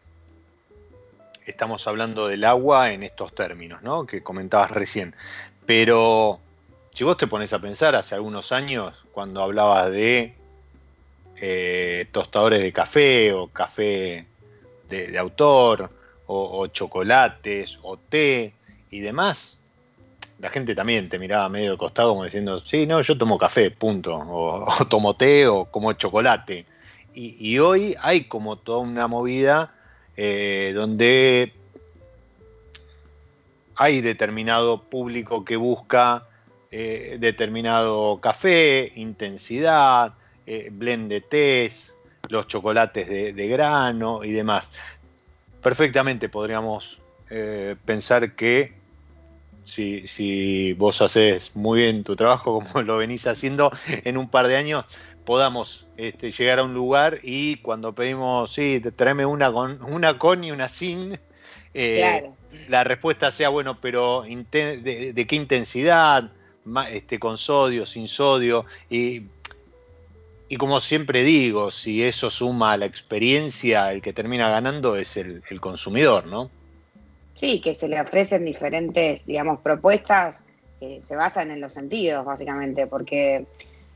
Speaker 1: estamos hablando del agua en estos términos, ¿no? Que comentabas recién. Pero si vos te pones a pensar, hace algunos años, cuando hablabas de eh, tostadores de café o café de, autor, o, chocolates, o té y demás, la gente también te miraba medio de costado como diciendo, sí, no, yo tomo café, punto, o, tomo té o como chocolate. Y, hoy hay como toda una movida eh, donde hay determinado público que busca eh, determinado café, intensidad, eh, blend de tés, los chocolates de, grano y demás. Perfectamente podríamos pensar que si, vos haces muy bien tu trabajo como lo venís haciendo en un par de años, podamos este, llegar a un lugar y cuando pedimos, sí, tráeme una con, una con y una sin, eh, la respuesta sea, bueno, pero de, qué intensidad? Este, con sodio, sin sodio, y, y, como siempre digo, si eso suma a la experiencia, el que termina ganando es el, el consumidor, ¿no?
Speaker 2: Sí, que se le ofrecen diferentes, digamos, propuestas que se basan en los sentidos, básicamente, porque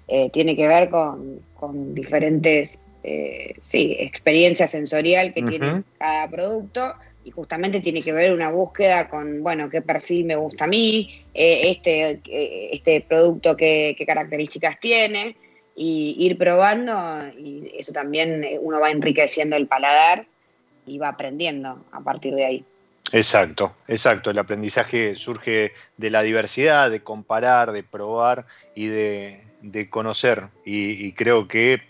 Speaker 2: eh, tiene que ver con, diferentes eh, sí, experiencia sensorial que tiene cada producto y justamente tiene que ver una búsqueda con, bueno, qué perfil me gusta a mí, eh, este, este producto qué, qué características tiene y ir probando y eso también uno va enriqueciendo el paladar y va aprendiendo a partir de ahí.
Speaker 1: Exacto, exacto. El aprendizaje surge de la diversidad, de comparar, de probar y de, conocer. Y, creo que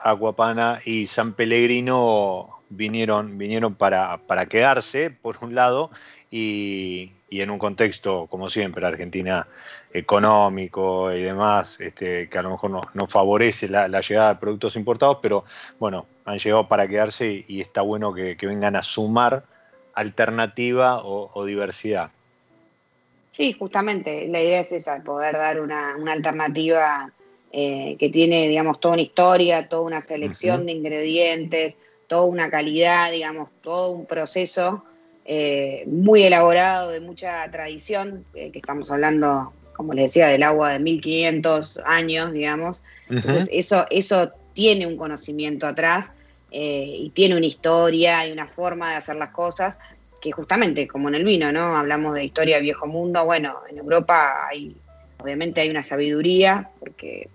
Speaker 1: Aguapana y San Pellegrino vinieron, vinieron para, quedarse, por un lado, y, en un contexto, como siempre, Argentina económico y demás, este, que a lo mejor no, favorece la, llegada de productos importados, pero bueno, han llegado para quedarse y, está bueno que vengan a sumar alternativa o, diversidad.
Speaker 2: Sí, justamente, la idea es esa, poder dar una, alternativa eh, que tiene, digamos, toda una historia, toda una selección de ingredientes, toda una calidad, digamos, todo un proceso eh, muy elaborado, de mucha tradición, eh, que estamos hablando, como les decía, del agua de 1500 años, digamos. Entonces, eso, eso tiene un conocimiento atrás eh, y tiene una historia y una forma de hacer las cosas que justamente como en el vino, ¿no? Hablamos de historia viejo mundo, bueno, en Europa hay, obviamente hay una sabiduría, porque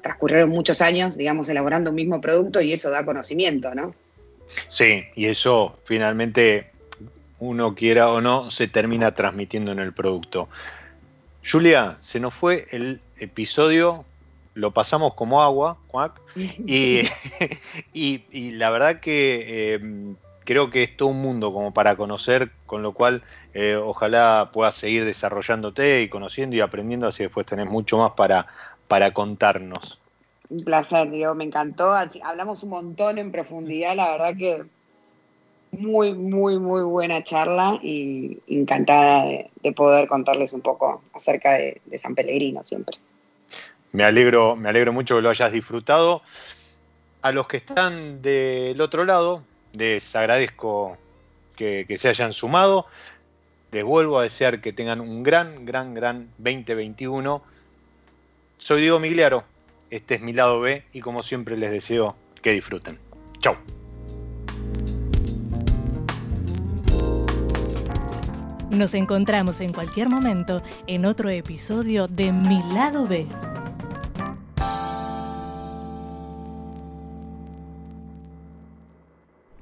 Speaker 2: transcurrieron muchos años, digamos, elaborando un mismo producto y eso da conocimiento, ¿no?
Speaker 1: Sí, y eso finalmente, uno quiera o no, se termina transmitiendo en el producto. Julia, se nos fue el episodio lo pasamos como agua, y, y, la verdad que em, creo que es todo un mundo como para conocer, con lo cual eh, ojalá puedas seguir desarrollándote y conociendo y aprendiendo, así después tenés mucho más para, para contarnos.
Speaker 2: Un placer, Diego, me encantó. Hablamos un montón en profundidad, la verdad que muy, muy, muy buena charla y encantada de, poder contarles un poco acerca de San Pellegrino siempre.
Speaker 1: Me alegro, me alegro mucho que lo hayas disfrutado. A los que están del otro lado, les agradezco que, se hayan sumado. Les vuelvo a desear que tengan un gran, gran, gran 2021. Soy Diego Migliaro, este es mi lado B y como siempre les deseo que disfruten. Chao.
Speaker 3: Nos encontramos en cualquier momento en otro episodio de Mi lado B.